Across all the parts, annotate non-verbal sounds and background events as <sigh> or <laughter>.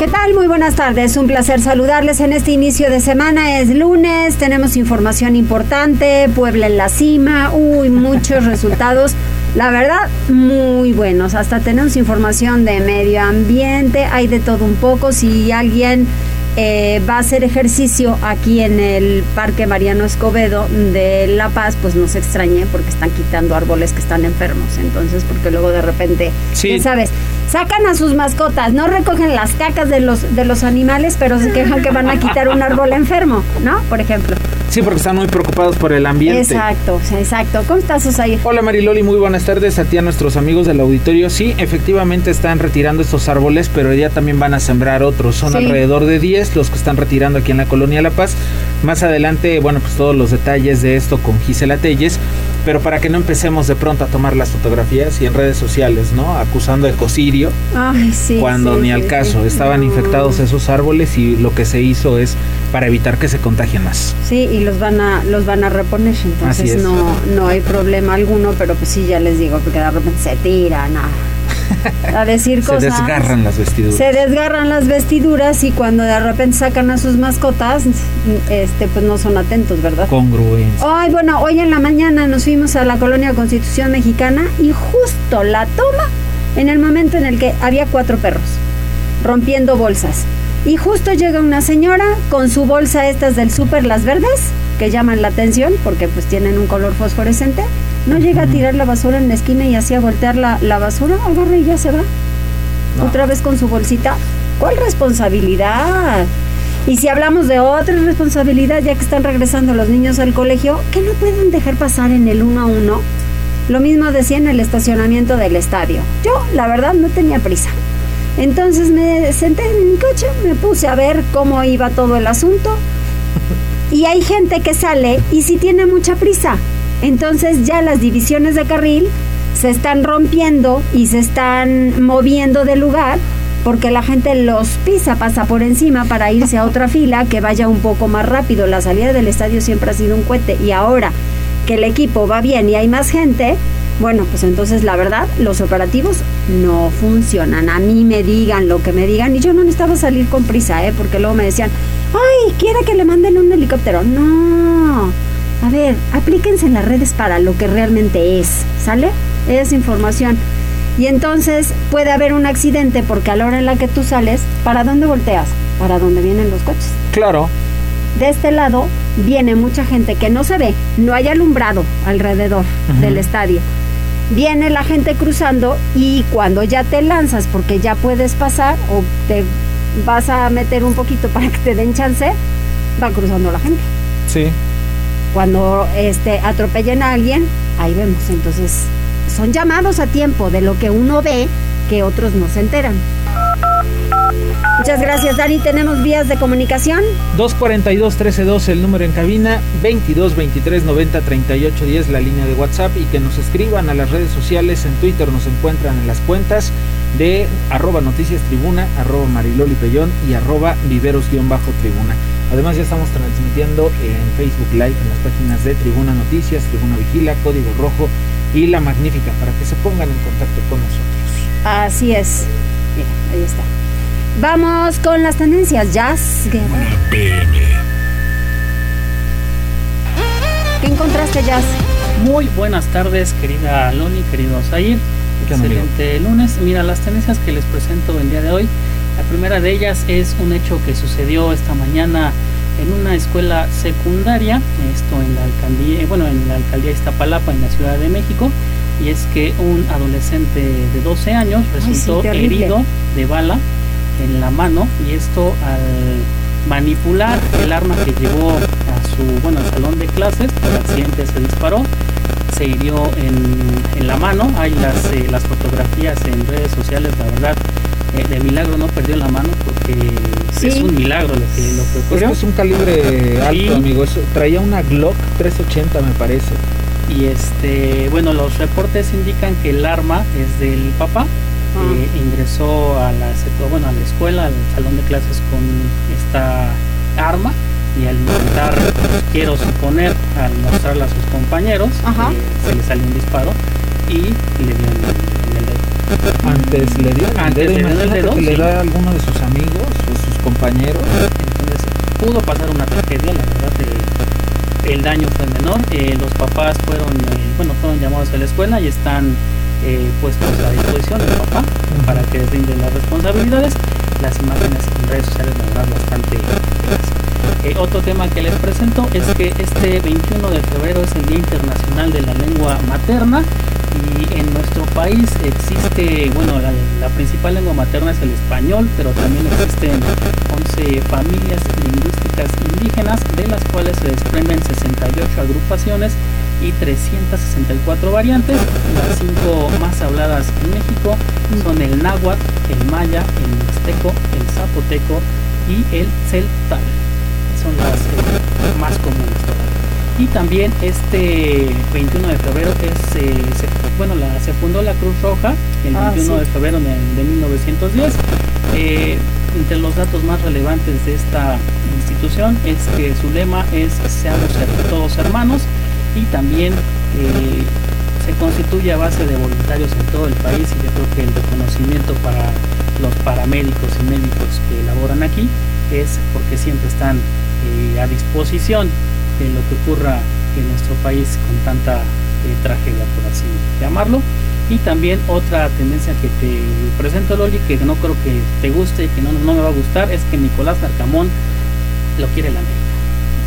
¿Qué tal? Muy buenas tardes. Un placer saludarles en este inicio de semana. Es lunes, tenemos información importante, Puebla en la cima, uy, muchos resultados. La verdad, muy buenos. Hasta tenemos información de medio ambiente, hay de todo un poco. Si alguien eh, va a hacer ejercicio aquí en el Parque Mariano Escobedo de La Paz, pues no se extrañe porque están quitando árboles que están enfermos. Entonces, porque luego de repente, sí. ¿sabes? Sacan a sus mascotas, no recogen las cacas de los, de los animales, pero se quejan que van a quitar un árbol enfermo, ¿no? Por ejemplo. Sí, porque están muy preocupados por el ambiente. Exacto, exacto. ¿Cómo estás, Osair? Hola, Mariloli, muy buenas tardes a ti, a nuestros amigos del auditorio. Sí, efectivamente están retirando estos árboles, pero ya también van a sembrar otros. Son alrededor de 10 los que están retirando aquí en la colonia La Paz. Más adelante, bueno, pues todos los detalles de esto con Gisela Telles pero para que no empecemos de pronto a tomar las fotografías y en redes sociales, ¿no? Acusando ecocidio. Ay, sí. Cuando ni al caso, estaban infectados esos árboles y lo que se hizo es para evitar que se contagien más. Sí, y los van a los van a reponer, entonces no no hay problema alguno, pero pues sí ya les digo, porque de repente se tiran a <laughs> a decir cosas. Se desgarran las vestiduras. Se desgarran las vestiduras y cuando de repente sacan a sus mascotas, este, pues no son atentos, ¿verdad? Congruencia. Ay, bueno, hoy en la mañana nos fuimos a la colonia Constitución Mexicana y justo la toma en el momento en el que había cuatro perros rompiendo bolsas. Y justo llega una señora con su bolsa estas del súper, las verdes, que llaman la atención porque pues tienen un color fosforescente no llega a tirar la basura en la esquina y así a voltear la, basura, agarra y ya se va. Otra vez con su bolsita. ¿Cuál responsabilidad? Y si hablamos de otra responsabilidad, ya que están regresando los niños al colegio, que no pueden dejar pasar en el uno a uno. Lo mismo decía en el estacionamiento del estadio. Yo, la verdad, no tenía prisa. Entonces me senté en mi coche, me puse a ver cómo iba todo el asunto. Y hay gente que sale y si tiene mucha prisa. Entonces ya las divisiones de carril se están rompiendo y se están moviendo de lugar porque la gente los pisa, pasa por encima para irse a otra fila que vaya un poco más rápido. La salida del estadio siempre ha sido un cohete y ahora que el equipo va bien y hay más gente, bueno, pues entonces la verdad, los operativos no funcionan. A mí me digan lo que me digan y yo no necesitaba salir con prisa, ¿eh? porque luego me decían, ay, quiere que le manden un helicóptero. No a ver, aplíquense en las redes para lo que realmente es, ¿sale? Es información. Y entonces puede haber un accidente porque a la hora en la que tú sales, ¿para dónde volteas? Para dónde vienen los coches. Claro. De este lado viene mucha gente que no se ve, no hay alumbrado alrededor del estadio. Viene la gente cruzando y cuando ya te lanzas porque ya puedes pasar o te vas a meter un poquito para que te den chance, va cruzando la gente. Sí cuando este, atropellen a alguien, ahí vemos. Entonces, son llamados a tiempo de lo que uno ve que otros no se enteran. Muchas gracias, Dani. ¿Tenemos vías de comunicación? 242-1312, el número en cabina, 22-23-90-38-10, la línea de WhatsApp, y que nos escriban a las redes sociales. En Twitter nos encuentran en las cuentas de arroba noticias tribuna, arroba mariloli y arroba viveros-tribuna. Además ya estamos transmitiendo en Facebook Live en las páginas de Tribuna Noticias, Tribuna Vigila, Código Rojo y La Magnífica para que se pongan en contacto con nosotros. Así es. Mira, ahí está. Vamos con las tendencias. Jazz ¿Qué encontraste, Jazz? Muy buenas tardes, querida Loni, querido Zair. Excelente lunes. Mira, las tendencias que les presento el día de hoy la primera de ellas es un hecho que sucedió esta mañana en una escuela secundaria, esto en la alcaldía, bueno, en la alcaldía Iztapalapa, en la Ciudad de México, y es que un adolescente de 12 años resultó herido de bala en la mano, y esto al manipular el arma que llevó a su, bueno, al salón de clases, el accidente se disparó, se hirió en, la mano. Hay las, eh, las fotografías en redes sociales, la verdad. Eh, de milagro no perdió la mano porque es un milagro lo que, lo que ocurrió. es un calibre alto, amigo. traía una Glock 380, me parece. Y este, bueno, los reportes indican que el arma es del papá. Ah. Eh, ingresó a la, bueno, a la escuela, al salón de clases con esta arma y al intentar, quiero suponer, al mostrarla a sus compañeros, eh, se le salió un disparo y le dio en, el. Antes le dio Antes le dio el dedo. Que le da a alguno de sus amigos o sus compañeros. Entonces pudo pasar una tragedia, la verdad. Eh, el daño fue menor. Eh, los papás fueron, bueno, fueron llamados a la escuela y están puestos a disposición del papá para que rinden las responsabilidades. Las imágenes en redes sociales, la verdad, bastante eh, otro tema que les presento es que este 21 de febrero es el Día Internacional de la Lengua Materna y en nuestro país existe, bueno, la, principal lengua materna es el español, pero también existen 11 familias lingüísticas indígenas, de las cuales se desprenden 68 agrupaciones y 364 variantes. Las cinco más habladas en México son el náhuatl, el maya, el mixteco, el zapoteco y el celtal son las eh, más comunes Y también este 21 de febrero es, eh, se, bueno, la, se fundó la Cruz Roja el 21 ah, de febrero de, 1910. Eh, entre los datos más relevantes de esta institución es que su lema es seamos todos hermanos y también se constituye a base de voluntarios en todo el país y yo creo que el reconocimiento para los paramédicos y médicos que elaboran aquí es porque siempre están eh, a disposición de lo que ocurra en nuestro país con tanta eh, tragedia, por así llamarlo. Y también otra tendencia que te presento, Loli, que no creo que te guste y que no, no me va a gustar, es que Nicolás Narcamón lo quiere el América.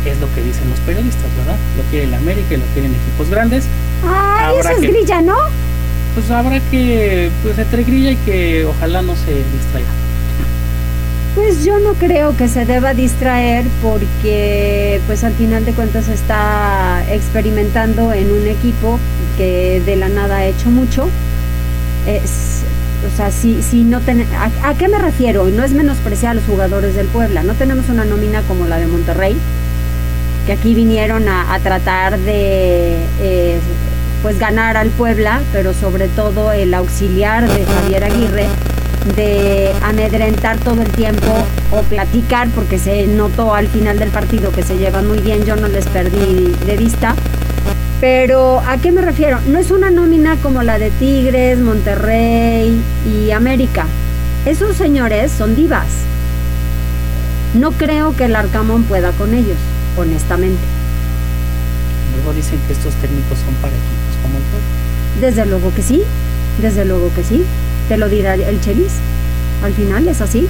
Es lo que dicen los periodistas, ¿verdad? Lo quiere el América y lo quieren equipos grandes. Ah, eso es grilla, ¿no? Pues habrá que, pues entre grilla y que ojalá no se distraiga. Pues yo no creo que se deba distraer porque pues al final de cuentas está experimentando en un equipo que de la nada ha hecho mucho. O sea, si, si no ten, a, qué me refiero? No es menospreciar a los jugadores del Puebla. No tenemos una nómina como la de Monterrey, que aquí vinieron a, tratar de eh, pues ganar al Puebla, pero sobre todo el auxiliar de Javier Aguirre de amedrentar todo el tiempo o platicar, porque se notó al final del partido que se llevan muy bien, yo no les perdí de vista. Pero ¿a qué me refiero? No es una nómina como la de Tigres, Monterrey y América. Esos señores son divas. No creo que el Arcamón pueda con ellos, honestamente. Luego dicen que estos técnicos son para equipos como el Desde luego que sí, desde luego que sí te lo dirá el Chelis. Al final es así.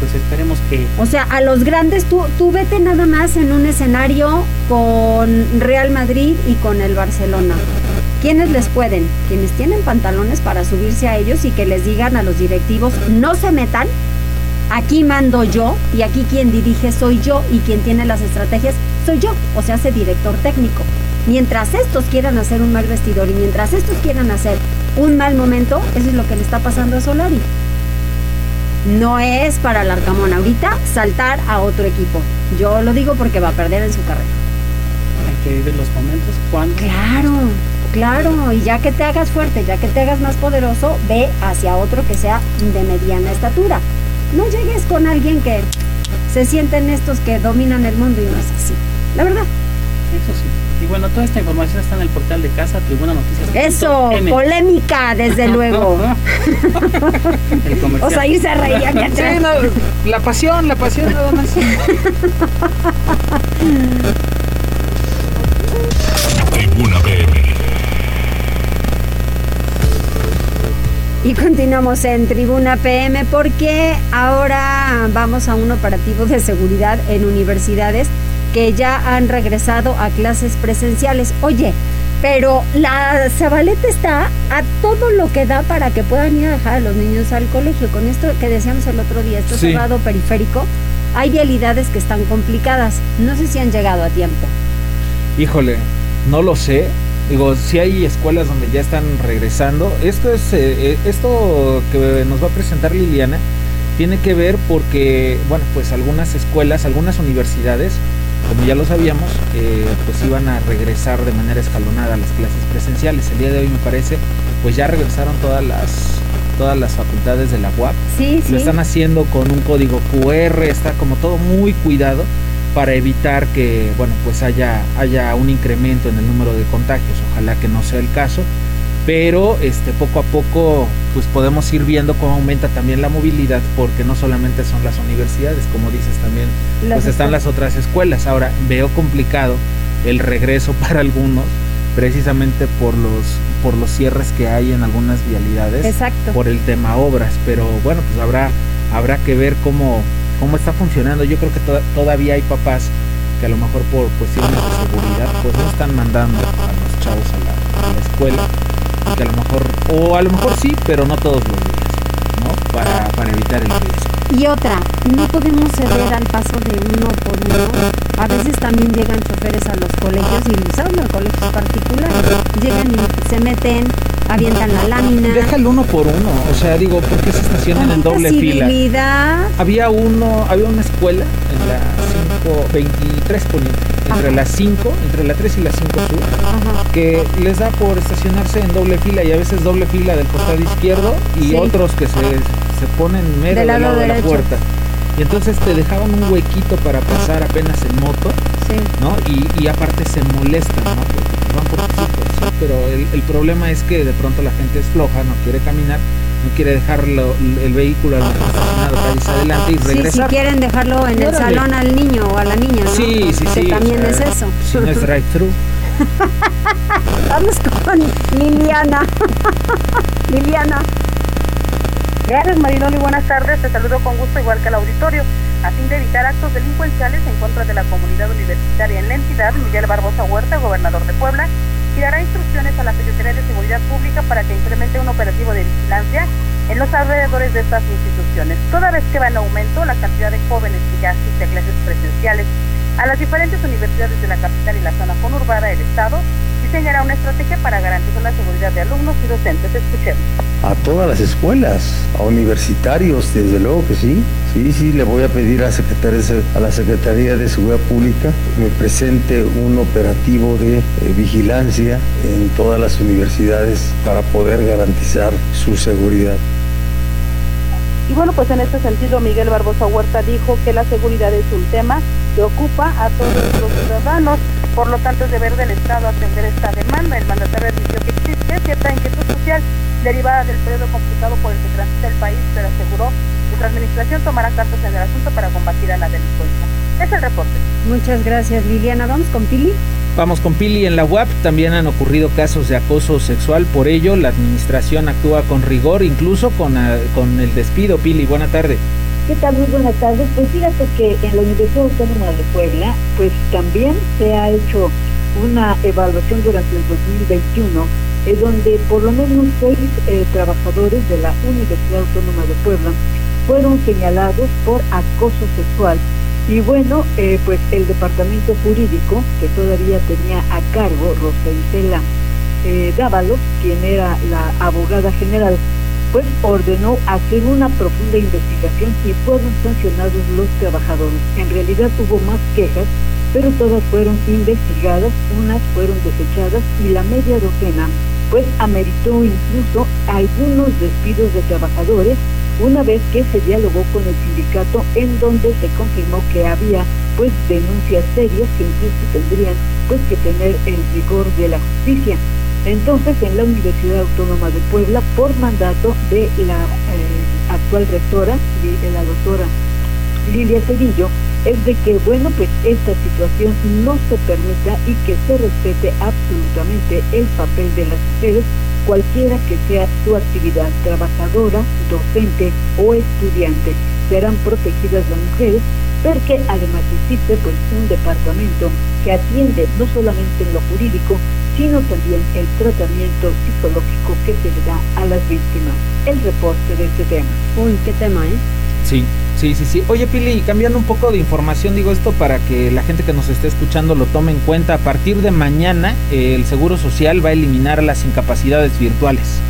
Pues esperemos que... O sea, a los grandes, tú, tú vete nada más en un escenario con Real Madrid y con el Barcelona. ¿Quiénes les pueden? Quienes tienen pantalones para subirse a ellos y que les digan a los directivos, no se metan, aquí mando yo y aquí quien dirige soy yo y quien tiene las estrategias soy yo, o sea, ese director técnico. Mientras estos quieran hacer un mal vestidor y mientras estos quieran hacer un mal momento, eso es lo que le está pasando a Solari. No es para el Arcamón ahorita saltar a otro equipo. Yo lo digo porque va a perder en su carrera. Hay que vivir los momentos cuando. Claro, claro. Y ya que te hagas fuerte, ya que te hagas más poderoso, ve hacia otro que sea de mediana estatura. No llegues con alguien que se sienten estos que dominan el mundo y no es así. La verdad. Eso sí. Y bueno, toda esta información está en el portal de casa, Tribuna Noticias. Eso, polémica, desde <laughs> luego. o sea, irse a reír atrás. Sí, la pasión, la pasión nada más. Tribuna PM. Y continuamos en Tribuna PM porque ahora vamos a un operativo de seguridad en universidades que ya han regresado a clases presenciales. Oye, pero la Zabaleta está a todo lo que da para que puedan ir a dejar a los niños al colegio. Con esto que decíamos el otro día, esto cerrado periférico, hay vialidades que están complicadas. No sé si han llegado a tiempo. Híjole, no lo sé, Digo, si hay escuelas donde ya están regresando. Esto es eh, eh, esto que nos va a presentar Liliana tiene que ver porque, bueno, pues algunas escuelas, algunas universidades, como ya lo sabíamos, eh, pues iban a regresar de manera escalonada a las clases presenciales. El día de hoy me parece, pues ya regresaron todas las todas las facultades de la UAP. Sí, Lo están haciendo con un código QR, está como todo muy cuidado para evitar que, bueno, pues haya haya un incremento en el número de contagios. Ojalá que no sea el caso pero este poco a poco pues podemos ir viendo cómo aumenta también la movilidad porque no solamente son las universidades como dices también pues están las otras escuelas. Ahora veo complicado el regreso <laughs> para algunos precisamente por los por los cierres que hay en algunas vialidades Exacto. por el tema obras. Pero bueno pues habrá habrá que ver cómo cómo está funcionando. Yo creo que todavía hay papás que a lo mejor por cuestiones de seguridad pues no están mandando a los chavos a la, a la escuela que a lo mejor, o a lo mejor sí, pero no todos los días, ¿no? Para, para evitar el riesgo. Y otra, no podemos ceder al paso de uno por uno. A veces también llegan choferes a los colegios y son los colegios particulares. Llegan y se meten, avientan la lámina. Deja el uno por uno, o sea, digo, ¿por qué se estacionan en doble fila? Había uno, había una escuela en la 523 poniente entre las 5, entre la 3 y la 5 sur, que les da por estacionarse en doble fila y a veces doble fila del costado izquierdo y otros que se, se ponen medio del lado, de la puerta. Y entonces te dejaban un huequito para pasar apenas en moto, ¿no? Y, y, aparte se molestan, ¿no? Porque van por tus hijos, Pero el, el problema es que de pronto la gente es floja, no quiere caminar no quiere dejarlo el vehículo estacionado adelante y regresar. Sí, si quieren dejarlo en el salón al niño o a la niña, ¿no? Sí, sí, sí. también es eso. Si no es <laughs> drive-thru. Vamos con Liliana. <laughs> Liliana. Gracias Mariloli, buenas tardes. Te saludo con gusto igual que al auditorio. A fin de evitar actos delincuenciales en contra de la comunidad universitaria en la entidad, Miguel Barbosa Huerta, gobernador de Puebla, y dará instrucciones a la Secretaría de Seguridad Pública para que implemente un operativo de vigilancia en los alrededores de estas instituciones. Toda vez que va en aumento la cantidad de jóvenes que ya asisten a clases presenciales a las diferentes universidades de la capital y la zona conurbada del Estado, diseñará una estrategia para garantizar la seguridad de alumnos y docentes. Escuchemos. A todas las escuelas, a universitarios, desde luego que sí. Sí, sí, le voy a pedir a, a la Secretaría de Seguridad Pública que me presente un operativo de eh, vigilancia en todas las universidades para poder garantizar su seguridad. Y bueno, pues en este sentido, Miguel Barbosa Huerta dijo que la seguridad es un tema que ocupa a todos los ciudadanos. Por lo tanto, es deber del Estado atender esta demanda. El mandatario admitió que existe cierta inquietud social derivada del periodo complicado por el que transita el país, pero aseguró que su administración tomará cartas en el asunto para combatir a la delincuencia. Es el reporte. Muchas gracias, Liliana. Vamos con Pili. Vamos con Pili en la UAP. También han ocurrido casos de acoso sexual. Por ello, la administración actúa con rigor, incluso con, ah, con el despido. Pili, buena tarde. ¿Qué tal? Muy buenas tardes. Pues fíjate que en la Universidad Autónoma de Puebla, pues también se ha hecho una evaluación durante el 2021, en donde por lo menos seis eh, trabajadores de la Universidad Autónoma de Puebla fueron señalados por acoso sexual y bueno, eh, pues el departamento jurídico, que todavía tenía a cargo Rosa Isela eh, Dávalos, quien era la abogada general, pues ordenó hacer una profunda investigación y fueron sancionados los trabajadores. En realidad hubo más quejas, pero todas fueron investigadas, unas fueron desechadas y la media docena pues ameritó incluso algunos despidos de trabajadores una vez que se dialogó con el sindicato en donde se confirmó que había pues denuncias serias que incluso tendrían pues que tener el rigor de la justicia. Entonces en la Universidad Autónoma de Puebla por mandato de la eh, actual rectora, de la doctora Lilia Cedillo, es de que, bueno, pues esta situación no se permita y que se respete absolutamente el papel de las mujeres cualquiera que sea su actividad, trabajadora, docente o estudiante. Serán protegidas las mujeres porque además existe pues un departamento que atiende no solamente en lo jurídico, sino también el tratamiento psicológico que se le da a las víctimas. El reporte de este tema. Uy, qué tema, ¿eh? Sí, Sí, sí, sí. Oye, Pili, cambiando un poco de información, digo esto para que la gente que nos esté escuchando lo tome en cuenta. A partir de mañana, el Seguro Social va a eliminar las incapacidades virtuales.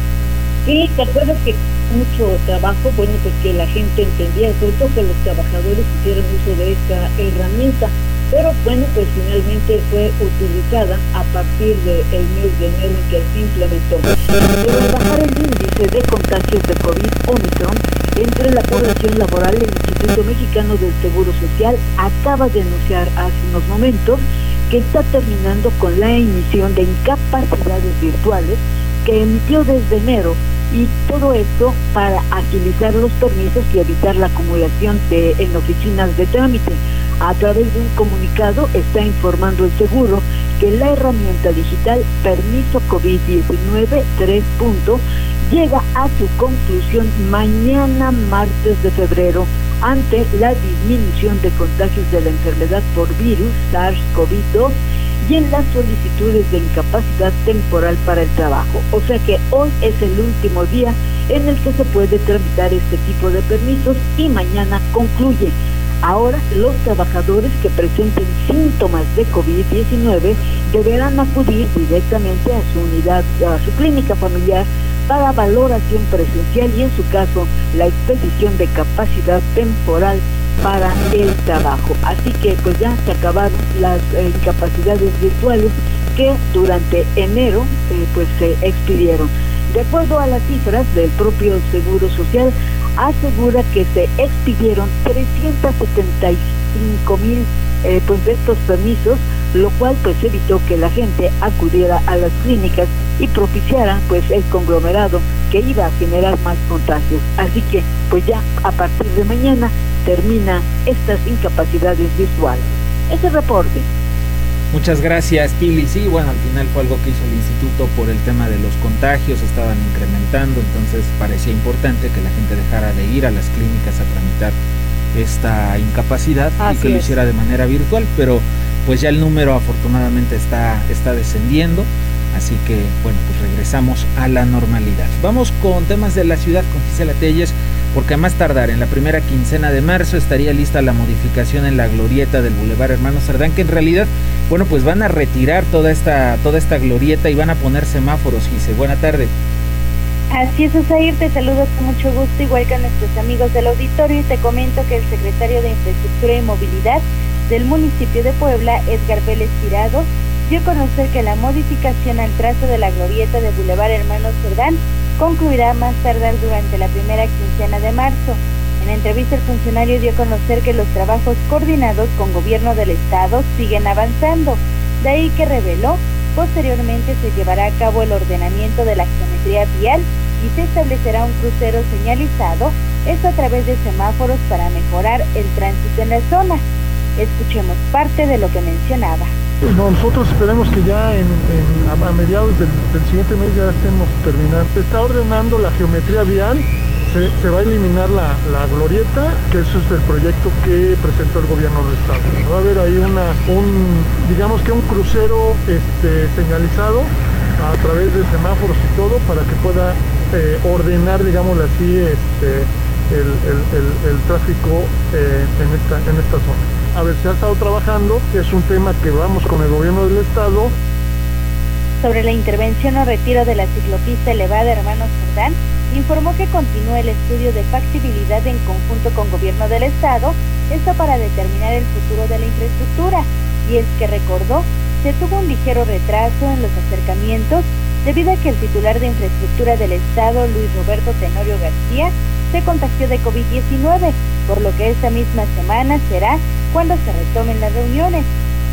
Sí, te acuerdas que mucho trabajo, bueno, pues que la gente entendía, sobre todo que los trabajadores hicieran uso de esta herramienta. Pero bueno, pues finalmente fue utilizada a partir del mes de enero en que se implementó. Pero al bajar el índice de contagios de COVID-Omicron entre la población laboral, el Instituto Mexicano del Seguro Social acaba de anunciar hace unos momentos que está terminando con la emisión de incapacidades virtuales que emitió desde enero y todo esto para agilizar los permisos y evitar la acumulación de, en oficinas de trámite. A través de un comunicado está informando el seguro que la herramienta digital Permiso COVID-19 3. llega a su conclusión mañana martes de febrero ante la disminución de contagios de la enfermedad por virus SARS-CoV-2 y en las solicitudes de incapacidad temporal para el trabajo. O sea que hoy es el último día en el que se puede tramitar este tipo de permisos y mañana concluye. Ahora los trabajadores que presenten síntomas de COVID-19 deberán acudir directamente a su unidad, a su clínica familiar para valoración presencial y en su caso la expedición de capacidad temporal para el trabajo. Así que pues ya se acabaron las eh, incapacidades virtuales que durante enero eh, pues se expidieron. De acuerdo a las cifras del propio Seguro Social, asegura que se expidieron 375 mil eh, pues de estos permisos, lo cual pues evitó que la gente acudiera a las clínicas y propiciara pues el conglomerado que iba a generar más contagios. Así que pues ya a partir de mañana termina estas incapacidades visuales. Ese reporte. Muchas gracias, Pili. Sí, bueno, al final fue algo que hizo el instituto por el tema de los contagios, estaban incrementando, entonces parecía importante que la gente dejara de ir a las clínicas a tramitar esta incapacidad y que lo hiciera de manera virtual, pero pues ya el número afortunadamente está, está descendiendo. Así que, bueno, pues regresamos a la normalidad. Vamos con temas de la ciudad con Gisela Telles porque a más tardar en la primera quincena de marzo estaría lista la modificación en la glorieta del Boulevard Hermano Cerdán, que en realidad, bueno, pues van a retirar toda esta, toda esta glorieta y van a poner semáforos, Gise. Buena tarde. Así es, Osair, te saludo con mucho gusto, igual que a nuestros amigos del auditorio, y te comento que el secretario de Infraestructura y Movilidad del municipio de Puebla, Edgar Vélez Tirado, dio a conocer que la modificación al trazo de la glorieta de Boulevard Hermano Cerdán concluirá más tardar durante la primera quincena de marzo. En entrevista el funcionario dio a conocer que los trabajos coordinados con gobierno del estado siguen avanzando, de ahí que reveló posteriormente se llevará a cabo el ordenamiento de la geometría vial y se establecerá un crucero señalizado, esto a través de semáforos para mejorar el tránsito en la zona. Escuchemos parte de lo que mencionaba. Nosotros esperemos que ya a, mediados del, siguiente mes ya estemos terminando. Se está ordenando la geometría vial, se, va a eliminar la, glorieta, que eso es el proyecto que presentó el gobierno del estado. Va a haber ahí un, digamos que un crucero este, señalizado a través de semáforos y todo para que pueda eh, ordenar, digamos así, este, el, tráfico eh, en esta zona a ver, se ha estado trabajando, es un tema que vamos con el gobierno del estado. Sobre la intervención o retiro de la ciclopista elevada Hermanos Jordán, informó que continúa el estudio de factibilidad en conjunto con gobierno del estado, esto para determinar el futuro de la infraestructura, y es que recordó, se tuvo un ligero retraso en los acercamientos debido a que el titular de infraestructura del estado, Luis Roberto Tenorio García, se contagió de COVID-19, por lo que esta misma semana será cuando se retomen las reuniones.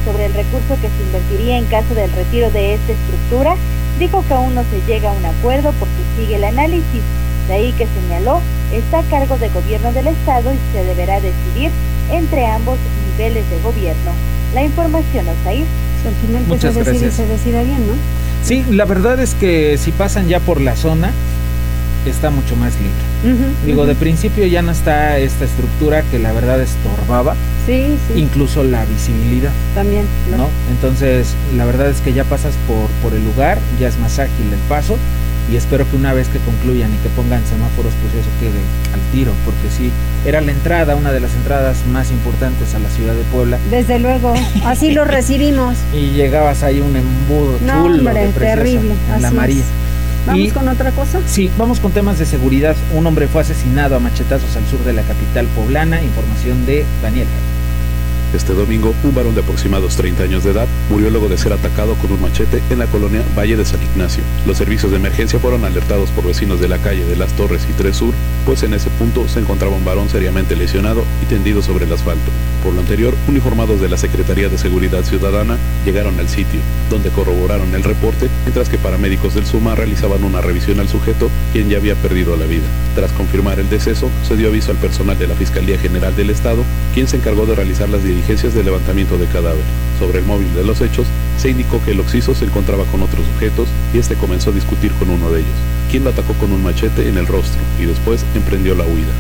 Sobre el recurso que se invertiría en caso del retiro de esta estructura, dijo que aún no se llega a un acuerdo porque sigue el análisis. De ahí que señaló, está a cargo del gobierno del Estado y se deberá decidir entre ambos niveles de gobierno. La información, Osair. Al final que se decide, se decida bien, ¿no? Sí, la verdad es que si pasan ya por la zona, está mucho más libre. Digo, de principio ya no está esta estructura que la verdad estorbaba. Sí, sí. Incluso la visibilidad. También. ¿No? Entonces, la verdad es que ya pasas por, por el lugar, ya es más ágil el paso y espero que una vez que concluyan y que pongan semáforos, pues eso quede al tiro, porque sí, era la entrada, una de las entradas más importantes a la ciudad de Puebla. Desde luego, así lo <laughs> recibimos. y llegabas ahí un embudo no, chulo hombre, terrible. la María. ¿Vamos con otra cosa? Sí, vamos con temas de seguridad. Un hombre fue asesinado a machetazos al sur de la capital poblana. Información de Daniel. Este domingo, un varón de aproximados 30 años de edad murió luego de ser atacado con un machete en la colonia Valle de San Ignacio. Los servicios de emergencia fueron alertados por vecinos de la calle de Las Torres y Tres Sur, pues en ese punto se encontraba un varón seriamente lesionado y tendido sobre el asfalto. Por lo anterior, uniformados de la Secretaría de Seguridad Ciudadana llegaron al sitio, donde corroboraron el reporte, mientras que paramédicos del SUMA realizaban una revisión al sujeto, quien ya había perdido la vida. Tras confirmar el deceso, se dio aviso al personal de la Fiscalía General del Estado, quien se encargó de realizar las diligencias de levantamiento de cadáver. Sobre el móvil de los hechos, se indicó que el occiso se encontraba con otros sujetos y este comenzó a discutir con uno de ellos, quien lo atacó con un machete en el rostro y después emprendió la huida.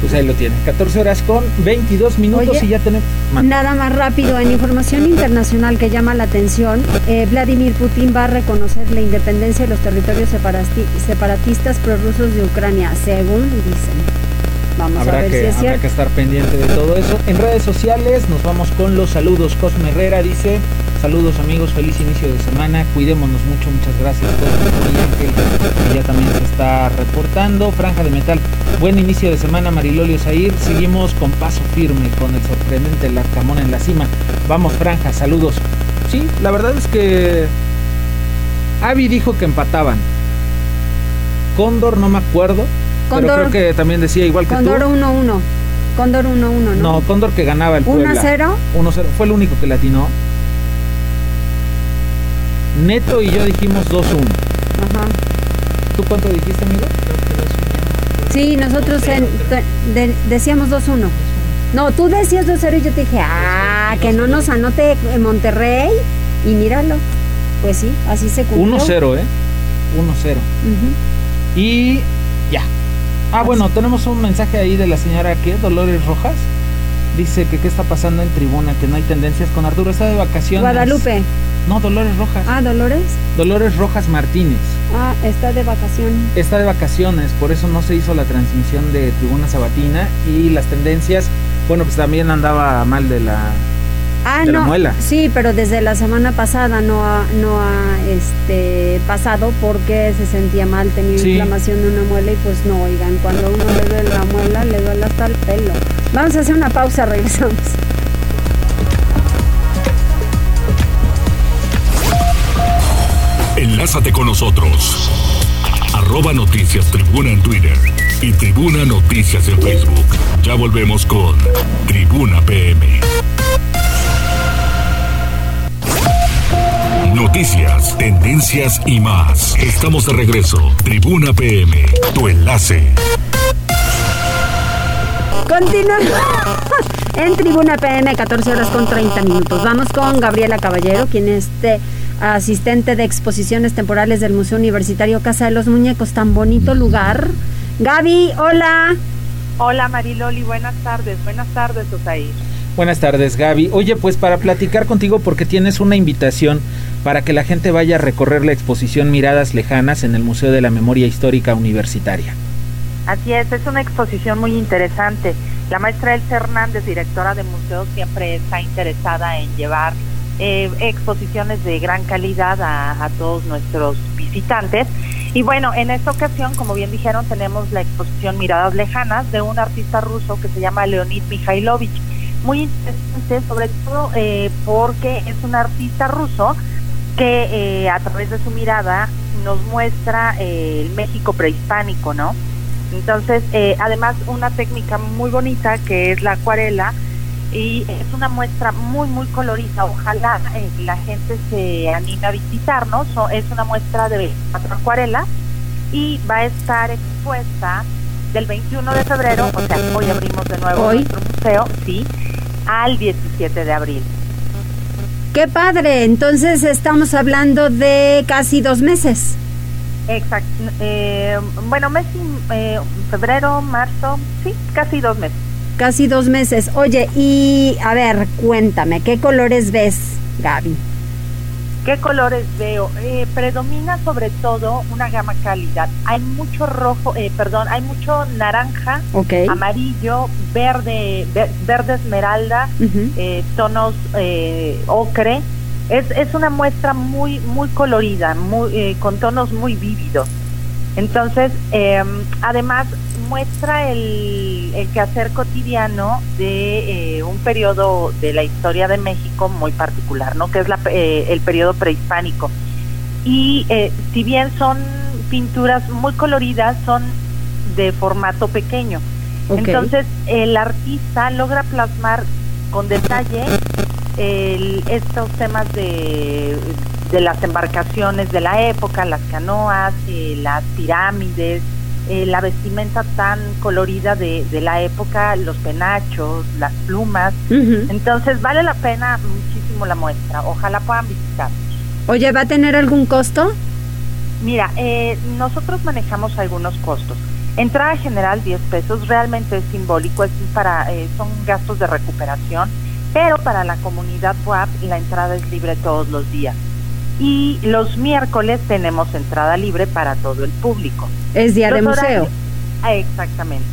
Pues ahí lo tiene. 14 horas con 22 minutos y ya tenemos. Nada más rápido. En información internacional que llama la atención, eh, Vladimir Putin va a reconocer la independencia de los territorios separatistas prorrusos de Ucrania, según dicen. Vamos habrá a ver que, si es habrá que estar pendiente de todo eso. En redes sociales nos vamos con los saludos. Cosme Herrera dice, saludos amigos, feliz inicio de semana, cuidémonos mucho, muchas gracias que ya también se está reportando. Franja de Metal, buen inicio de semana Marilolio Zair. Seguimos con paso firme con el sorprendente Larcamón en la cima. Vamos Franja, saludos. Sí, la verdad es que Avi dijo que empataban. Cóndor no me acuerdo, Condor, Pero creo que también decía igual que Condor 1-1. Condor 1-1, ¿no? No, Condor que ganaba el Puebla. 1-0. 1-0. Fue el único que latinó. Neto y yo dijimos 2-1. Ajá. ¿Tú cuánto dijiste, amigo? Sí, nosotros en, de, decíamos 2-1. No, tú decías 2-0 y yo te dije, ah, que no nos anote en Monterrey. Y míralo. Pues sí, así se cumplió. 1-0, ¿eh? 1-0. Uh Y Ah, bueno, tenemos un mensaje ahí de la señora que Dolores Rojas. Dice que qué está pasando en tribuna, que no hay tendencias con Arturo. Está de vacaciones. Guadalupe. No, Dolores Rojas. Ah, Dolores. Dolores Rojas Martínez. Ah, está de vacaciones. Está de vacaciones, por eso no se hizo la transmisión de Tribuna Sabatina y las tendencias, bueno, pues también andaba mal de la Ah, no. Sí, pero desde la semana pasada no ha, no ha este, pasado porque se sentía mal, tenía inflamación de una muela y pues no, oigan, cuando uno le duele la muela, le duele hasta el pelo. Vamos a hacer una pausa, regresamos. Enlázate con nosotros. Arroba Noticias Tribuna en Twitter y Tribuna Noticias en Facebook. Ya volvemos con Tribuna PM. Noticias, tendencias y más. Estamos de regreso. Tribuna PM, tu enlace. Continuamos <laughs> en Tribuna PM, 14 horas con 30 minutos. Vamos con Gabriela Caballero, quien es asistente de exposiciones temporales del Museo Universitario Casa de los Muñecos. Tan bonito lugar. Gaby, hola. Hola Mariloli, buenas tardes. Buenas tardes, Osaí. Buenas tardes, Gaby. Oye, pues para platicar contigo, porque tienes una invitación para que la gente vaya a recorrer la exposición Miradas Lejanas en el Museo de la Memoria Histórica Universitaria. Así es, es una exposición muy interesante. La maestra Elsa Hernández, directora de museo, siempre está interesada en llevar eh, exposiciones de gran calidad a, a todos nuestros visitantes. Y bueno, en esta ocasión, como bien dijeron, tenemos la exposición Miradas Lejanas de un artista ruso que se llama Leonid Mikhailovich muy interesante, sobre todo eh, porque es un artista ruso que eh, a través de su mirada nos muestra eh, el México prehispánico, ¿no? Entonces, además una técnica muy bonita que es la acuarela y es una muestra muy, muy colorida. Ojalá la gente se anime a visitarnos. es una muestra de cuatro acuarelas y va a estar expuesta del 21 de febrero, o sea, hoy abrimos de nuevo nuestro museo, sí, al 17 de abril. Qué padre, entonces estamos hablando de casi dos meses. Exacto, eh, bueno, mes, eh, febrero, marzo, sí, casi dos meses. Casi dos meses. Oye, y a ver, cuéntame, ¿qué colores ves, Gaby? ¿Qué colores veo? Eh, predomina sobre todo una gama calidad. Hay mucho rojo, eh, perdón, hay mucho naranja, amarillo, verde, verde esmeralda, eh, tonos ocre. Es, es una muestra muy muy colorida, muy con tonos muy vívidos. Entonces, em, además muestra el, el, quehacer cotidiano de eh, un periodo de la historia de México muy particular, ¿no? Que es la, eh, el periodo prehispánico. Y eh, si bien son pinturas muy coloridas, son de formato pequeño. Entonces, el artista logra plasmar con detalle estos temas de de las embarcaciones de la época, las canoas, eh, las pirámides, eh, la vestimenta tan colorida de, de, la época, los penachos, las plumas. Entonces vale la pena muchísimo la muestra. Ojalá puedan visitar. Oye, ¿va a tener algún costo? Mira, eh, nosotros manejamos algunos costos. Entrada general 10 pesos, realmente es simbólico, es para, son gastos de recuperación, pero para la comunidad WAP la entrada es libre todos los días y los miércoles tenemos entrada libre para todo el público. Es día de museo. Ah, exactamente.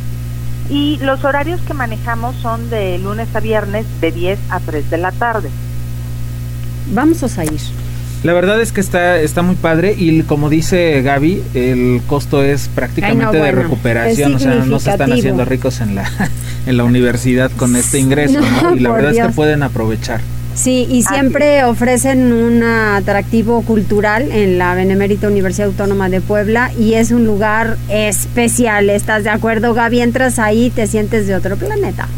Y los horarios que manejamos son de lunes a viernes de 10 a 3 de la tarde. Vamos a ir. La verdad es que está, está muy padre y como dice Gaby, el costo es prácticamente de recuperación, o sea, no se están haciendo ricos en la, <laughs> en la universidad con este ingreso, <laughs> Y la verdad es que pueden aprovechar. Sí, y siempre ofrecen un atractivo cultural en la Benemérita Universidad Autónoma de Puebla y es un lugar especial. ¿Estás de acuerdo, Gaby? Entras ahí y te sientes de otro planeta.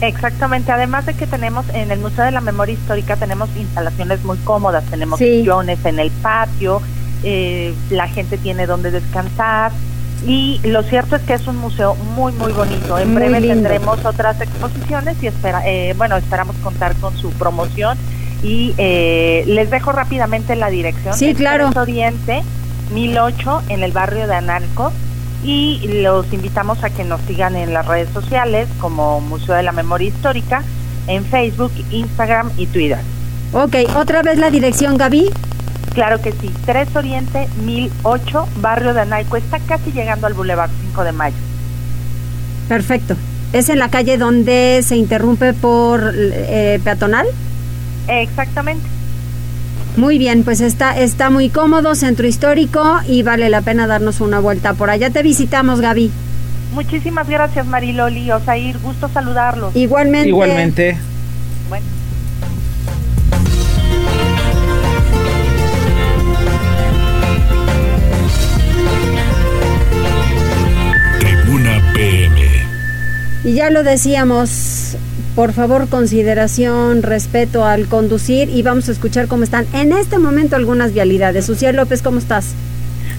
Exactamente, además de que tenemos en el Museo de la Memoria Histórica tenemos instalaciones muy cómodas, tenemos sillones en el patio, eh, la gente tiene donde descansar, y lo cierto es que es un museo muy muy bonito. En breve tendremos otras exposiciones y espera, eh, bueno esperamos contar con su promoción y eh, les dejo rápidamente la dirección. Sí, claro. Oriente 1008 en el barrio de Analco y los invitamos a que nos sigan en las redes sociales como Museo de la Memoria Histórica en Facebook, Instagram y Twitter. Ok, otra vez la dirección, Gaby. Claro que sí, 3 Oriente 1008, barrio de Anaico, está casi llegando al Boulevard 5 de Mayo. Perfecto. ¿Es en la calle donde se interrumpe por eh, peatonal? Exactamente. Muy bien, pues está, está muy cómodo, centro histórico y vale la pena darnos una vuelta por allá. Te visitamos, Gaby. Muchísimas gracias, Mariloli. Osair, gusto saludarlos. Igualmente. Igualmente. Bueno. Y ya lo decíamos, por favor consideración, respeto al conducir y vamos a escuchar cómo están en este momento algunas vialidades. Suciel López, ¿cómo estás?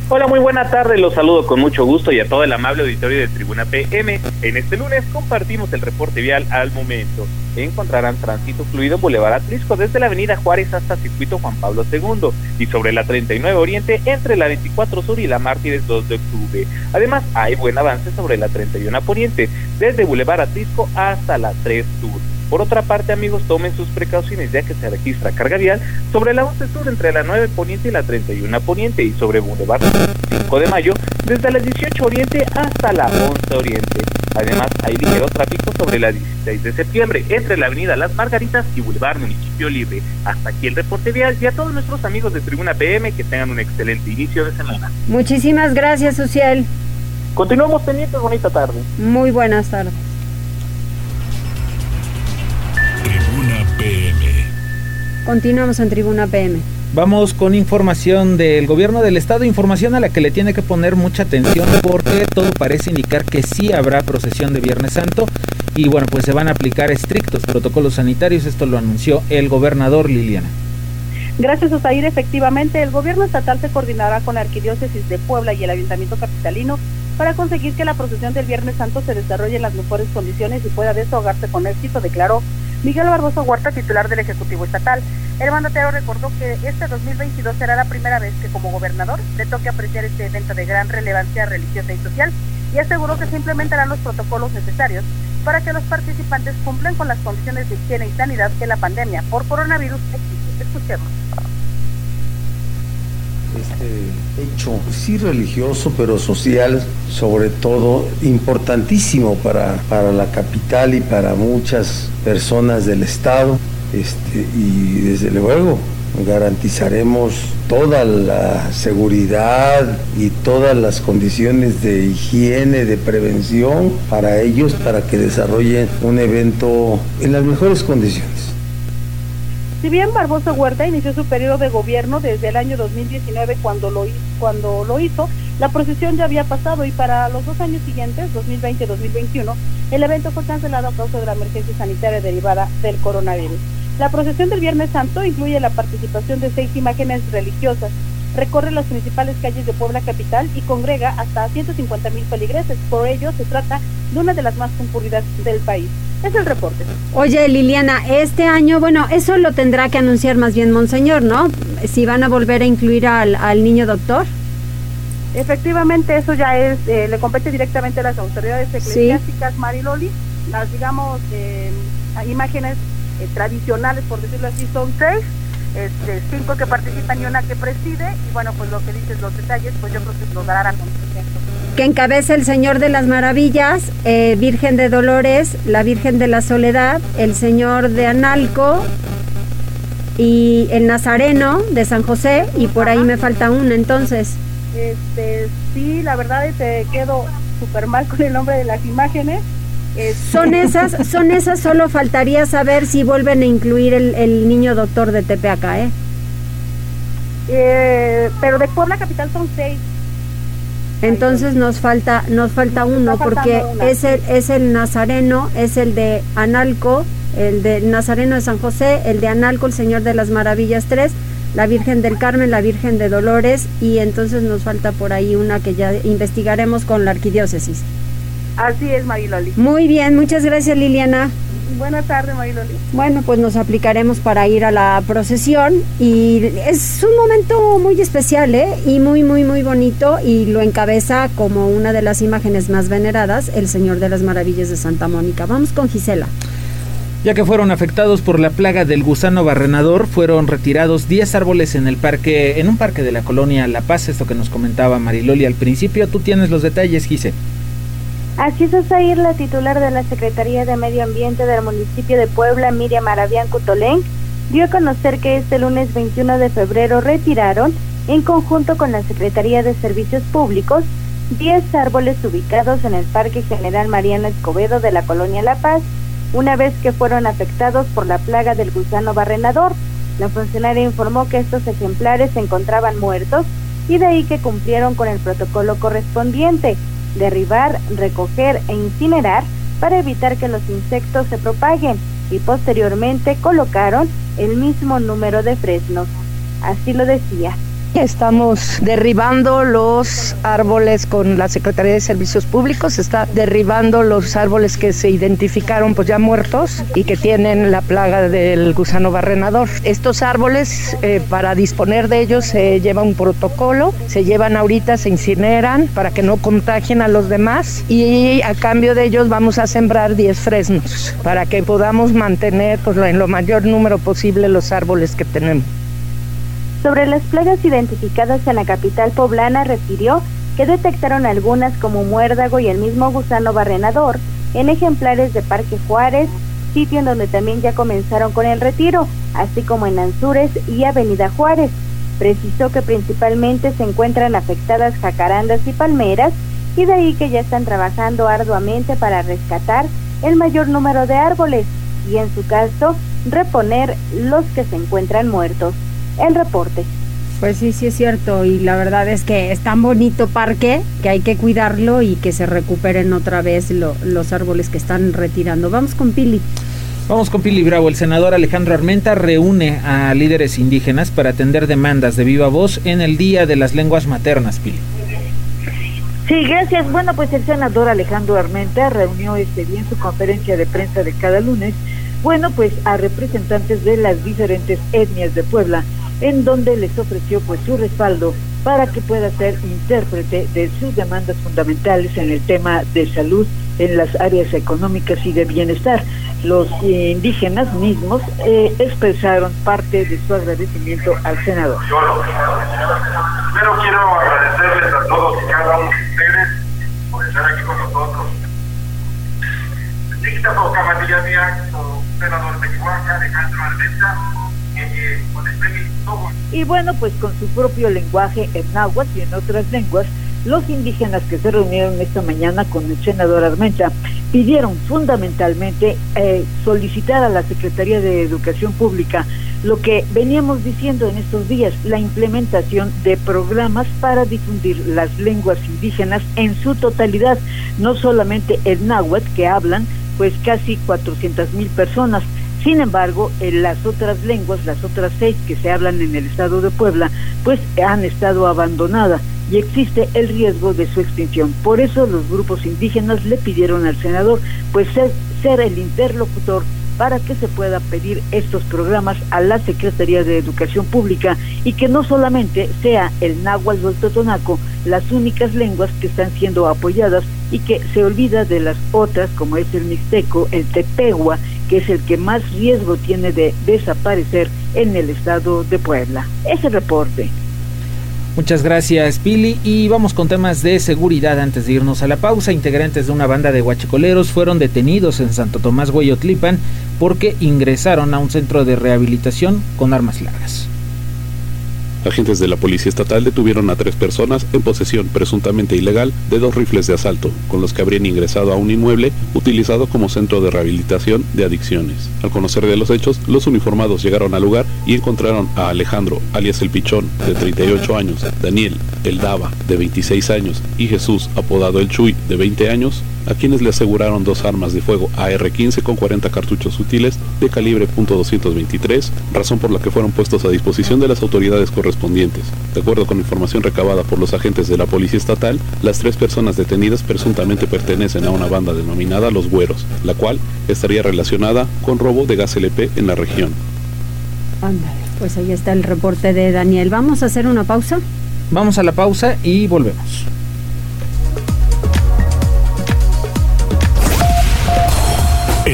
Hola, muy buena tarde. Los saludo con mucho gusto y a todo el amable auditorio de Tribuna PM. En este lunes compartimos el reporte vial al momento. Encontrarán tránsito fluido Boulevard Atlisco desde la Avenida Juárez hasta Circuito Juan Pablo II y sobre la 39 Oriente entre la 24 Sur y la Mártires 2 de octubre. Además, hay buen avance sobre la 31 Poniente desde Boulevard Atlisco hasta la 3 Sur. Por otra parte, amigos, tomen sus precauciones ya que se registra carga vial sobre la 11 Sur entre la 9 Poniente y la 31 Poniente y sobre Boulevard 5 de Mayo desde la 18 Oriente hasta la 11 Oriente. Además, hay ligero tráfico sobre la 16 de septiembre entre la Avenida Las Margaritas y Boulevard Municipio Libre. Hasta aquí el reporte vial y a todos nuestros amigos de Tribuna PM que tengan un excelente inicio de semana. Muchísimas gracias, Social. Continuamos pendientes, bonita tarde. Muy buenas tardes. Continuamos en Tribuna PM. Vamos con información del gobierno del estado, información a la que le tiene que poner mucha atención porque todo parece indicar que sí habrá procesión de Viernes Santo y bueno, pues se van a aplicar estrictos protocolos sanitarios, esto lo anunció el gobernador Liliana. Gracias, Osair. Efectivamente, el gobierno estatal se coordinará con la Arquidiócesis de Puebla y el Ayuntamiento Capitalino para conseguir que la procesión del Viernes Santo se desarrolle en las mejores condiciones y pueda desahogarse con éxito, declaró Miguel Barbosa Huerta, titular del Ejecutivo Estatal. El mandatario recordó que este 2022 será la primera vez que como gobernador le toque apreciar este evento de gran relevancia religiosa y social y aseguró que se implementarán los protocolos necesarios para que los participantes cumplan con las condiciones de higiene y sanidad que la pandemia por coronavirus exige. Escuchemos. este hecho, sí religioso, pero social, sobre todo importantísimo para, para la capital y para muchas personas del Estado. Este, y desde luego garantizaremos toda la seguridad y todas las condiciones de higiene, de prevención para ellos, para que desarrollen un evento en las mejores condiciones. Si bien Barbosa Huerta inició su periodo de gobierno desde el año 2019 cuando lo, cuando lo hizo, la procesión ya había pasado y para los dos años siguientes, 2020-2021, el evento fue cancelado a causa de la emergencia sanitaria derivada del coronavirus. La procesión del Viernes Santo incluye la participación de seis imágenes religiosas, recorre las principales calles de Puebla capital y congrega hasta 150 mil feligreses. Por ello, se trata de una de las más concurridas del país. Es el reporte. Oye, Liliana, este año, bueno, eso lo tendrá que anunciar más bien Monseñor, ¿no? Si van a volver a incluir al, niño doctor. Efectivamente, eso ya es, eh, le compete directamente a las autoridades eclesiásticas, Mariloli. Las, digamos, eh, imágenes eh, tradicionales, por decirlo así, son seis, este, cinco que participan y una que preside, y bueno, pues lo que dices, los detalles, pues yo creo que los darán con que encabeza el Señor de las Maravillas, eh, Virgen de Dolores, la Virgen de la Soledad, el Señor de Analco y el Nazareno de San José, y por ahí me falta uno entonces. Este, sí, la verdad te quedo súper mal con el nombre de las imágenes, <laughs> son esas, son esas, solo faltaría saber si vuelven a incluir el, niño doctor de Tepeaca, ¿eh? ¿eh? pero de Puebla Capital son seis. Entonces nos falta, nos falta uno, porque es el, es el Nazareno, es el de Analco, el de Nazareno de San José, el de Analco, el Señor de las Maravillas 3, la Virgen del Carmen, la Virgen de Dolores, y entonces nos falta por ahí una que ya investigaremos con la arquidiócesis. Así es, Mariloli. Muy bien, muchas gracias, Liliana. Buenas tardes, Mariloli. Bueno, pues nos aplicaremos para ir a la procesión y es un momento muy especial, ¿eh? Y muy, muy, muy bonito y lo encabeza como una de las imágenes más veneradas, el Señor de las Maravillas de Santa Mónica. Vamos con Gisela. Ya que fueron afectados por la plaga del gusano barrenador, fueron retirados 10 árboles en el parque, en un parque de la colonia La Paz, esto que nos comentaba Mariloli al principio. Tú tienes los detalles, Gise. Así es, ir la titular de la Secretaría de Medio Ambiente del municipio de Puebla, Miriam Arabián Cutolén, dio a conocer que este lunes 21 de febrero retiraron, en conjunto con la Secretaría de Servicios Públicos, 10 árboles ubicados en el Parque General Mariano Escobedo de la Colonia La Paz, una vez que fueron afectados por la plaga del gusano barrenador. La funcionaria informó que estos ejemplares se encontraban muertos y de ahí que cumplieron con el protocolo correspondiente derribar, recoger e incinerar para evitar que los insectos se propaguen y posteriormente colocaron el mismo número de fresnos. Así lo decía. Estamos derribando los árboles con la Secretaría de Servicios Públicos, está derribando los árboles que se identificaron pues ya muertos y que tienen la plaga del gusano barrenador. Estos árboles, eh, para disponer de ellos, se lleva un protocolo, se llevan ahorita, se incineran para que no contagien a los demás y a cambio de ellos vamos a sembrar 10 fresnos para que podamos mantener pues, en lo mayor número posible los árboles que tenemos. Sobre las plagas identificadas en la capital poblana refirió que detectaron algunas como muérdago y el mismo gusano barrenador en ejemplares de Parque Juárez, sitio en donde también ya comenzaron con el retiro, así como en Anzures y Avenida Juárez. Precisó que principalmente se encuentran afectadas jacarandas y palmeras y de ahí que ya están trabajando arduamente para rescatar el mayor número de árboles y en su caso reponer los que se encuentran muertos el reporte. Pues sí, sí es cierto y la verdad es que es tan bonito parque que hay que cuidarlo y que se recuperen otra vez los árboles que están retirando. Vamos con Pili. Vamos con Pili Bravo. El senador Alejandro Armenta reúne a líderes indígenas para atender demandas de viva voz en el Día de las Lenguas Maternas, Pili. Sí, gracias. Bueno, pues el senador Alejandro Armenta reunió este día en su conferencia de prensa de cada lunes, bueno, pues a representantes de las diferentes etnias de Puebla en donde les ofreció pues su respaldo para que pueda ser intérprete de sus demandas fundamentales en el tema de salud en las áreas económicas y de bienestar. los indígenas mismos eh, expresaron parte de su agradecimiento al senador. Yo Primero quiero agradecerles a todos y cada uno de ustedes por estar aquí con nosotros. senador de Alejandro y bueno, pues con su propio lenguaje en náhuatl y en otras lenguas, los indígenas que se reunieron esta mañana con el senador Armenta pidieron fundamentalmente eh, solicitar a la Secretaría de Educación Pública lo que veníamos diciendo en estos días, la implementación de programas para difundir las lenguas indígenas en su totalidad, no solamente el náhuatl que hablan pues casi 400 mil personas, sin embargo, en las otras lenguas, las otras seis que se hablan en el estado de Puebla, pues han estado abandonadas y existe el riesgo de su extinción. Por eso los grupos indígenas le pidieron al senador pues ser, el interlocutor para que se pueda pedir estos programas a la Secretaría de Educación Pública y que no solamente sea el náhuatl o el totonaco las únicas lenguas que están siendo apoyadas y que se olvida de las otras como es el mixteco, el tepegua, que es el que más riesgo tiene de desaparecer en el estado de Puebla. Ese reporte. Muchas gracias, Pili. Y vamos con temas de seguridad antes de irnos a la pausa. Integrantes de una banda de huachicoleros fueron detenidos en Santo Tomás Hueyotlipan porque ingresaron a un centro de rehabilitación con armas largas. Agentes de la Policía Estatal detuvieron a tres personas en posesión presuntamente ilegal de dos rifles de asalto, con los que habrían ingresado a un inmueble utilizado como centro de rehabilitación de adicciones. Al conocer de los hechos, los uniformados llegaron al lugar y encontraron a Alejandro, alias El Pichón, de 38 años, Daniel, El Dava, de 26 años, y Jesús, apodado El Chuy, de 20 años, a quienes le aseguraron dos armas de fuego AR-15 con 40 cartuchos útiles de calibre .223, razón por la que fueron puestos a disposición de las autoridades correspondientes. De acuerdo con información recabada por los agentes de la Policía Estatal, las tres personas detenidas presuntamente pertenecen a una banda denominada Los Güeros, la cual estaría relacionada con robo de gas LP en la región. Ándale, pues ahí está el reporte de Daniel. ¿Vamos a hacer una pausa? Vamos a la pausa y volvemos.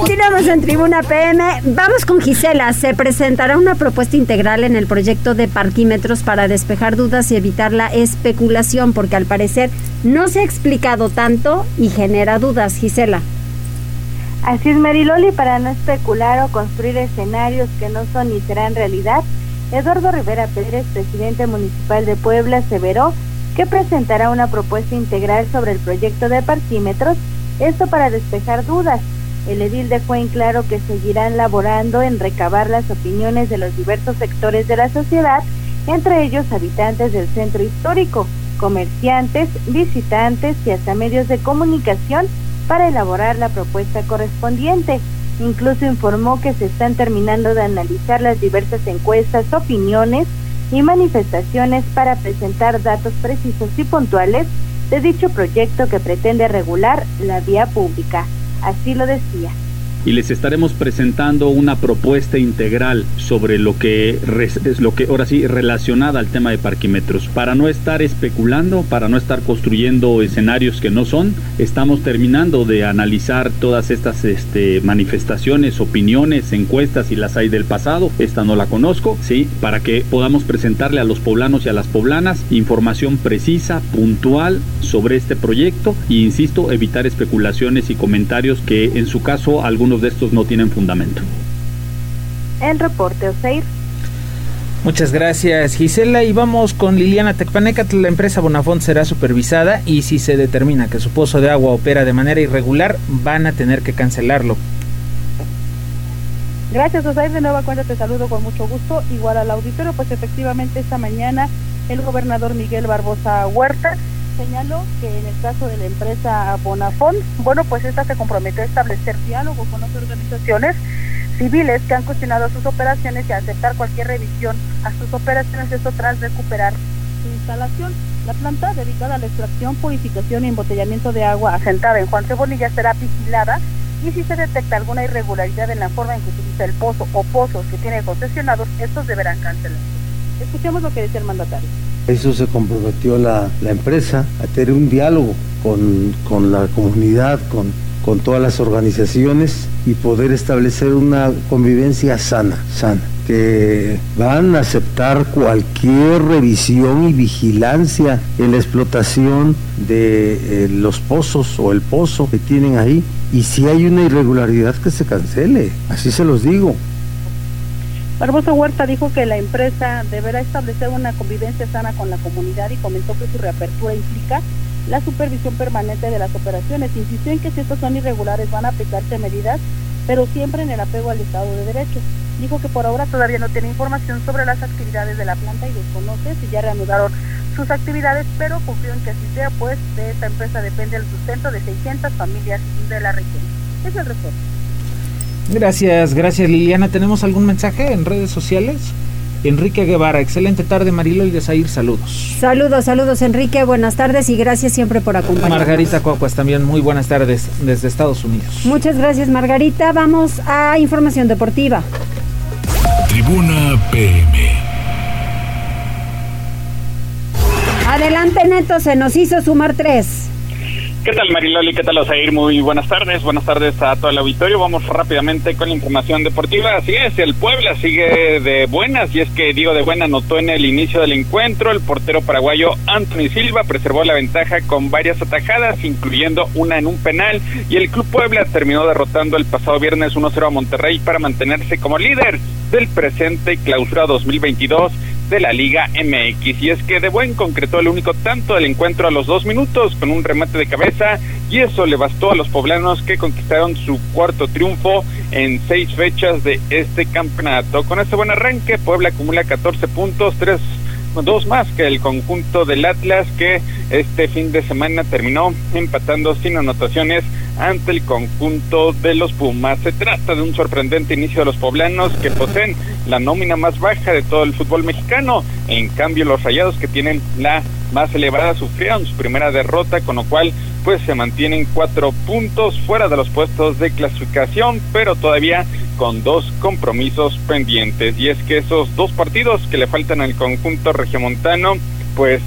Continuamos en Tribuna PM. Vamos con Gisela. Se presentará una propuesta integral en el proyecto de parquímetros para despejar dudas y evitar la especulación, porque al parecer no se ha explicado tanto y genera dudas. Gisela. Así es, Mariloli, para no especular o construir escenarios que no son ni serán realidad, Eduardo Rivera Pérez, presidente municipal de Puebla, aseveró que presentará una propuesta integral sobre el proyecto de parquímetros, esto para despejar dudas el edil dejó en claro que seguirán laborando en recabar las opiniones de los diversos sectores de la sociedad, entre ellos habitantes del centro histórico, comerciantes, visitantes y hasta medios de comunicación para elaborar la propuesta correspondiente. Incluso informó que se están terminando de analizar las diversas encuestas, opiniones y manifestaciones para presentar datos precisos y puntuales de dicho proyecto que pretende regular la vía pública. Así lo decía y les estaremos presentando una propuesta integral sobre lo que es lo que ahora sí relacionada al tema de parquímetros. Para no estar especulando, para no estar construyendo escenarios que no son, estamos terminando de analizar todas estas este, manifestaciones, opiniones, encuestas y las hay del pasado. Esta no la conozco, sí, para que podamos presentarle a los poblanos y a las poblanas información precisa, puntual sobre este proyecto y insisto, evitar especulaciones y comentarios que en su caso algunos de estos no tienen fundamento. El reporte Oseir. Muchas gracias Gisela y vamos con Liliana Tecpaneca. La empresa Bonafont será supervisada y si se determina que su pozo de agua opera de manera irregular van a tener que cancelarlo. Gracias Osair, de nueva cuenta te saludo con mucho gusto. Igual al auditorio, pues efectivamente esta mañana el gobernador Miguel Barbosa Huerta señaló que en el caso de la empresa Bonafont, bueno, pues esta se comprometió a establecer diálogo con las organizaciones civiles que han cuestionado sus operaciones y a aceptar cualquier revisión a sus operaciones, esto tras recuperar su instalación. La planta dedicada a la extracción, purificación y embotellamiento de agua asentada en Juan Cebolilla será vigilada y si se detecta alguna irregularidad en la forma en que utiliza el pozo o pozos que tiene concesionados, estos deberán cancelarse. Escuchemos lo que dice el mandatario. Eso se comprometió la, empresa a tener un diálogo con, con la comunidad, con, con todas las organizaciones y poder establecer una convivencia sana, sana, que van a aceptar cualquier revisión y vigilancia en la explotación de eh, los pozos o el pozo que tienen ahí. Y si hay una irregularidad que se cancele, así se los digo. Barbosa Huerta dijo que la empresa deberá establecer una convivencia sana con la comunidad y comentó que su reapertura implica la supervisión permanente de las operaciones. Insistió en que si estos son irregulares van a aplicarse medidas, pero siempre en el apego al Estado de Derecho. Dijo que por ahora todavía no tiene información sobre las actividades de la planta y desconoce si ya reanudaron sus actividades, pero confió en que así sea, pues de esta empresa depende el sustento de 600 familias de la región. Es el reporte. Gracias, gracias Liliana. ¿Tenemos algún mensaje en redes sociales? Enrique Guevara, excelente tarde Marilo y Desair, saludos. Saludos, saludos Enrique, buenas tardes y gracias siempre por acompañarnos. Margarita Coacuas también, muy buenas tardes desde Estados Unidos. Muchas gracias Margarita, vamos a información deportiva. Tribuna PM. Adelante Neto, se nos hizo sumar tres. ¿Qué tal Mariloli? ¿Qué tal Osair? Muy buenas tardes. Buenas tardes a todo el auditorio. Vamos rápidamente con la información deportiva. Así es, el Puebla sigue de buenas y es que Diego de Buena anotó en el inicio del encuentro. El portero paraguayo Anthony Silva preservó la ventaja con varias atajadas, incluyendo una en un penal y el Club Puebla terminó derrotando el pasado viernes 1-0 a Monterrey para mantenerse como líder del presente clausura 2022 de la Liga MX. Y es que De Buen concretó el único tanto del encuentro a los dos minutos con un remate de cabeza y eso le bastó a los poblanos que conquistaron su cuarto triunfo en seis fechas de este campeonato. Con este buen arranque, Puebla acumula 14 puntos, tres dos más que el conjunto del Atlas que este fin de semana terminó empatando sin anotaciones ante el conjunto de los Pumas. Se trata de un sorprendente inicio de los poblanos que poseen la nómina más baja de todo el fútbol mexicano. En cambio, los rayados que tienen la más elevada sufrieron su primera derrota, con lo cual pues se mantienen cuatro puntos fuera de los puestos de clasificación, pero todavía con dos compromisos pendientes. Y es que esos dos partidos que le faltan al conjunto regiomontano, pues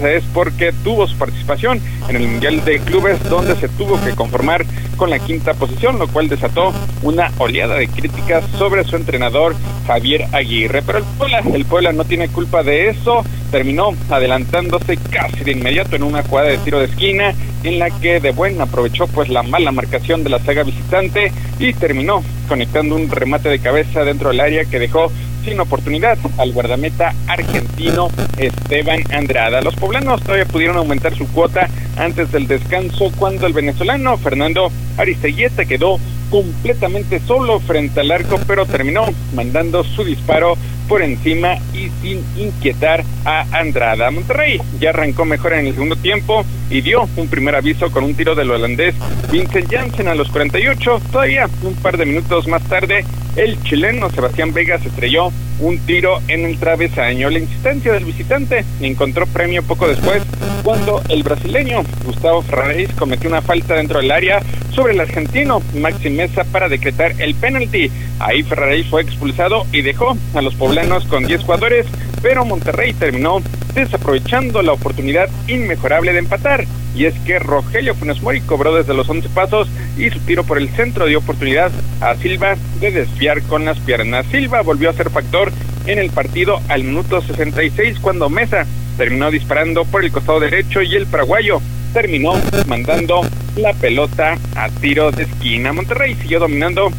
es porque tuvo su participación en el Mundial de Clubes donde se tuvo que conformar con la quinta posición, lo cual desató una oleada de críticas sobre su entrenador Javier Aguirre. Pero el Puebla, el Puebla no tiene culpa de eso, terminó adelantándose casi de inmediato en una jugada de tiro de esquina en la que de buena aprovechó pues la mala marcación de la saga visitante y terminó conectando un remate de cabeza dentro del área que dejó sin oportunidad al guardameta argentino Esteban Andrada. Los poblanos todavía pudieron aumentar su cuota antes del descanso cuando el venezolano Fernando Aristeguieta quedó completamente solo frente al arco, pero terminó mandando su disparo por encima y sin inquietar a Andrada. Monterrey ya arrancó mejor en el segundo tiempo y dio un primer aviso con un tiro del holandés Vincent Janssen a los 48. Todavía un par de minutos más tarde, el chileno Sebastián Vega se estrelló un tiro en el travesaño. La insistencia del visitante encontró premio poco después cuando el brasileño Gustavo Ferraris cometió una falta dentro del área sobre el argentino Maxi Mesa para decretar el penalti. Ahí Ferraris fue expulsado y dejó a los poblanos con 10 jugadores, pero Monterrey terminó desaprovechando la oportunidad inmejorable de empatar. Y es que Rogelio Funes Mori cobró desde los 11 pasos y su tiro por el centro dio oportunidad a Silva de desviar con las piernas. Silva volvió a ser factor en el partido al minuto 66 cuando Mesa terminó disparando por el costado derecho y el paraguayo terminó mandando la pelota a tiro de esquina. Monterrey siguió dominando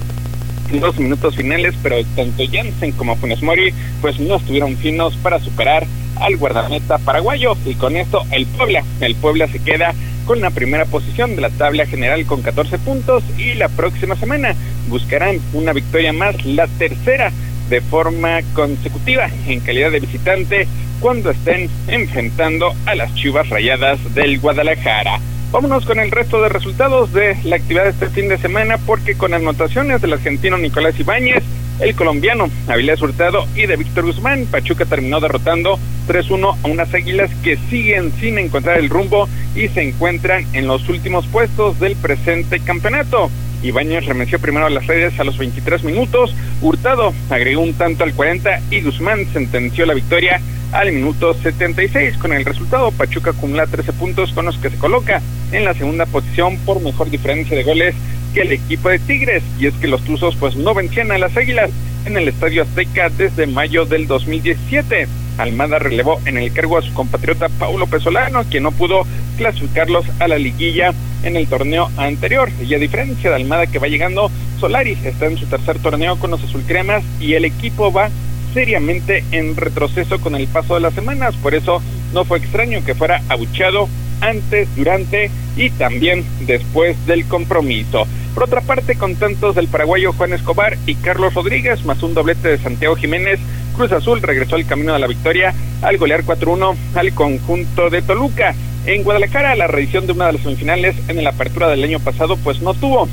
los minutos finales, pero tanto Jansen como Funes Mori pues no estuvieron finos para superar al guardameta paraguayo. Y con esto el Puebla, el Puebla se queda con la primera posición de la tabla general con 14 puntos. Y la próxima semana buscarán una victoria más, la tercera de forma consecutiva en calidad de visitante cuando estén enfrentando a las Chivas Rayadas del Guadalajara. Vámonos con el resto de resultados de la actividad de este fin de semana porque con anotaciones del argentino Nicolás Ibáñez el colombiano Avilés Hurtado y de Víctor Guzmán. Pachuca terminó derrotando 3-1 a unas águilas que siguen sin encontrar el rumbo y se encuentran en los últimos puestos del presente campeonato. Ibáñez remeció primero a las redes a los 23 minutos, Hurtado agregó un tanto al 40 y Guzmán sentenció la victoria al minuto 76. Con el resultado, Pachuca acumula 13 puntos con los que se coloca en la segunda posición por mejor diferencia de goles que el equipo de Tigres. Y es que los Tuzos pues no vencían a las Águilas en el Estadio Azteca desde mayo del 2017. Almada relevó en el cargo a su compatriota Paulo Pesolano, quien no pudo clasificarlos a la liguilla en el torneo anterior. Y a diferencia de Almada que va llegando, Solari está en su tercer torneo con los azulcremas y el equipo va seriamente en retroceso con el paso de las semanas. Por eso no fue extraño que fuera abuchado antes, durante y también después del compromiso. Por otra parte, con tantos del paraguayo Juan Escobar y Carlos Rodríguez, más un doblete de Santiago Jiménez, Cruz Azul regresó al camino de la victoria al golear 4-1 al conjunto de Toluca. En Guadalajara, la reedición de una de las semifinales en la apertura del año pasado, pues no tuvo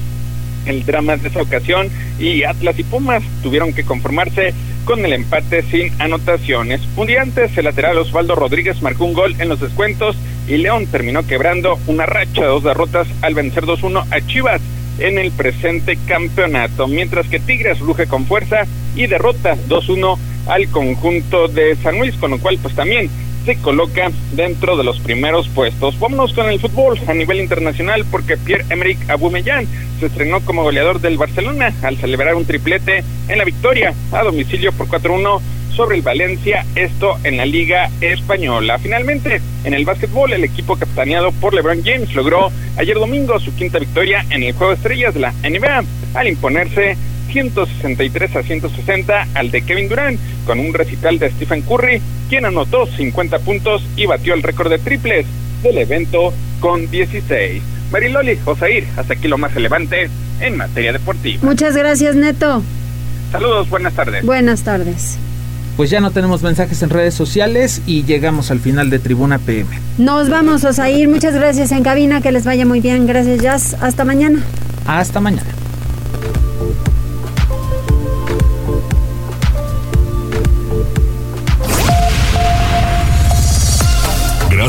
el drama de esa ocasión y Atlas y Pumas tuvieron que conformarse con el empate sin anotaciones. Un día antes, el lateral Osvaldo Rodríguez marcó un gol en los descuentos y León terminó quebrando una racha de dos derrotas al vencer 2-1 a Chivas en el presente campeonato, mientras que Tigres ruge con fuerza y derrota 2-1 al conjunto de San Luis, con lo cual pues también coloca dentro de los primeros puestos. Vámonos con el fútbol a nivel internacional porque Pierre-Emerick Aubameyang se estrenó como goleador del Barcelona al celebrar un triplete en la victoria a domicilio por 4-1 sobre el Valencia, esto en la Liga Española. Finalmente, en el básquetbol, el equipo capitaneado por LeBron James logró ayer domingo su quinta victoria en el Juego de Estrellas de la NBA al imponerse 163 a 160 al de Kevin Durant, con un recital de Stephen Curry, quien anotó 50 puntos y batió el récord de triples del evento con 16. Mariloli, Josair, hasta aquí lo más relevante en materia deportiva. Muchas gracias, Neto. Saludos, buenas tardes. Buenas tardes. Pues ya no tenemos mensajes en redes sociales y llegamos al final de Tribuna PM. Nos vamos, Osair. Muchas gracias en cabina. Que les vaya muy bien. Gracias, Jazz. Hasta mañana. Hasta mañana.